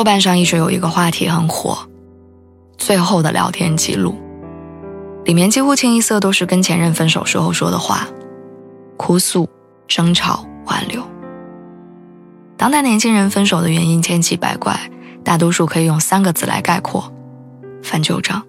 豆瓣上一直有一个话题很火，最后的聊天记录，里面几乎清一色都是跟前任分手时候说的话，哭诉、争吵、挽留。当代年轻人分手的原因千奇百怪，大多数可以用三个字来概括：翻旧账。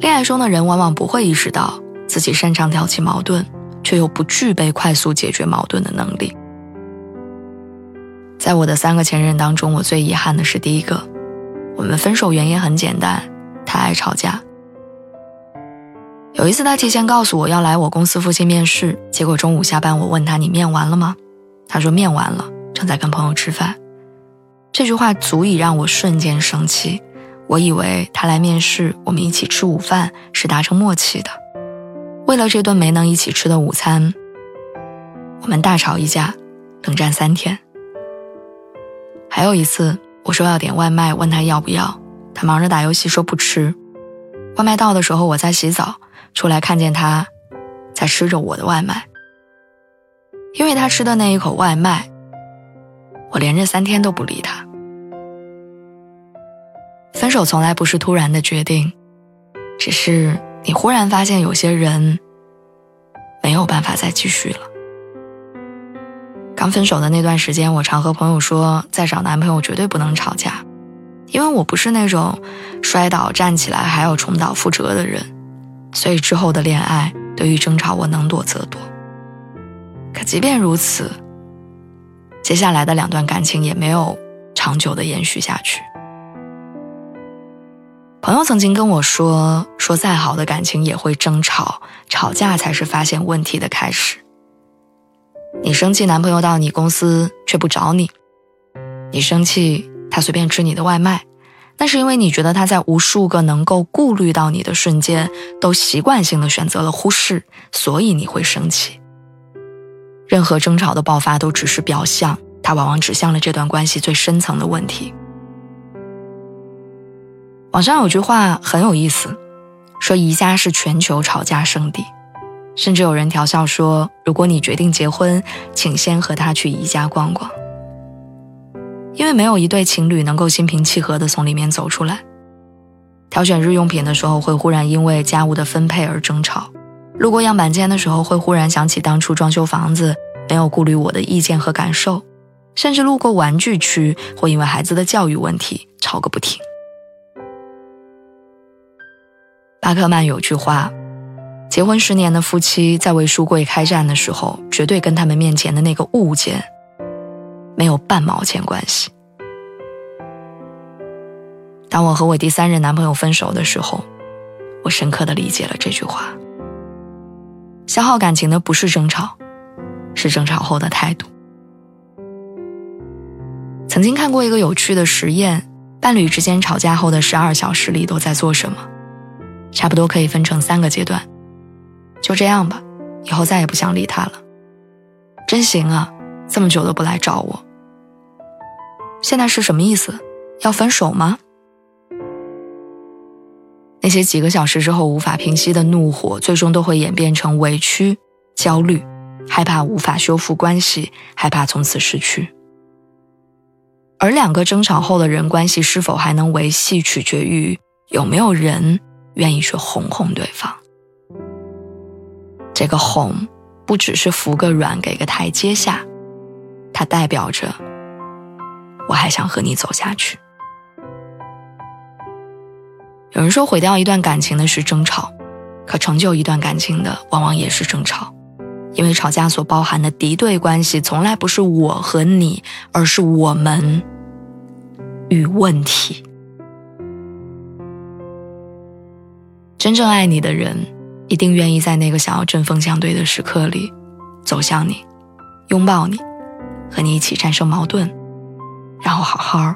恋爱中的人往往不会意识到自己擅长挑起矛盾，却又不具备快速解决矛盾的能力。在我的三个前任当中，我最遗憾的是第一个。我们分手原因很简单，他爱吵架。有一次，他提前告诉我要来我公司附近面试，结果中午下班，我问他：“你面完了吗？”他说：“面完了，正在跟朋友吃饭。”这句话足以让我瞬间生气。我以为他来面试，我们一起吃午饭是达成默契的。为了这顿没能一起吃的午餐，我们大吵一架，冷战三天。还有一次，我说要点外卖，问他要不要，他忙着打游戏说不吃。外卖到的时候，我在洗澡，出来看见他在吃着我的外卖。因为他吃的那一口外卖，我连着三天都不理他。分手从来不是突然的决定，只是你忽然发现有些人没有办法再继续了。刚分手的那段时间，我常和朋友说，再找男朋友绝对不能吵架，因为我不是那种摔倒站起来还要重蹈覆辙的人，所以之后的恋爱对于争吵我能躲则躲。可即便如此，接下来的两段感情也没有长久的延续下去。朋友曾经跟我说，说再好的感情也会争吵，吵架才是发现问题的开始。你生气，男朋友到你公司却不找你；你生气，他随便吃你的外卖，那是因为你觉得他在无数个能够顾虑到你的瞬间，都习惯性的选择了忽视，所以你会生气。任何争吵的爆发都只是表象，它往往指向了这段关系最深层的问题。网上有句话很有意思，说宜家是全球吵架圣地。甚至有人调笑说：“如果你决定结婚，请先和他去宜家逛逛，因为没有一对情侣能够心平气和地从里面走出来。挑选日用品的时候，会忽然因为家务的分配而争吵；路过样板间的时候，会忽然想起当初装修房子没有顾虑我的意见和感受；甚至路过玩具区，会因为孩子的教育问题吵个不停。”巴克曼有句话。结婚十年的夫妻在为书柜开战的时候，绝对跟他们面前的那个物件没有半毛钱关系。当我和我第三任男朋友分手的时候，我深刻的理解了这句话：消耗感情的不是争吵，是争吵后的态度。曾经看过一个有趣的实验，伴侣之间吵架后的十二小时里都在做什么？差不多可以分成三个阶段。就这样吧，以后再也不想理他了。真行啊，这么久都不来找我。现在是什么意思？要分手吗？那些几个小时之后无法平息的怒火，最终都会演变成委屈、焦虑、害怕无法修复关系，害怕从此失去。而两个争吵后的人关系是否还能维系，取决于有没有人愿意去哄哄对方。这个哄，不只是服个软，给个台阶下，它代表着我还想和你走下去。有人说，毁掉一段感情的是争吵，可成就一段感情的，往往也是争吵，因为吵架所包含的敌对关系，从来不是我和你，而是我们与问题。真正爱你的人。一定愿意在那个想要针锋相对的时刻里，走向你，拥抱你，和你一起战胜矛盾，然后好好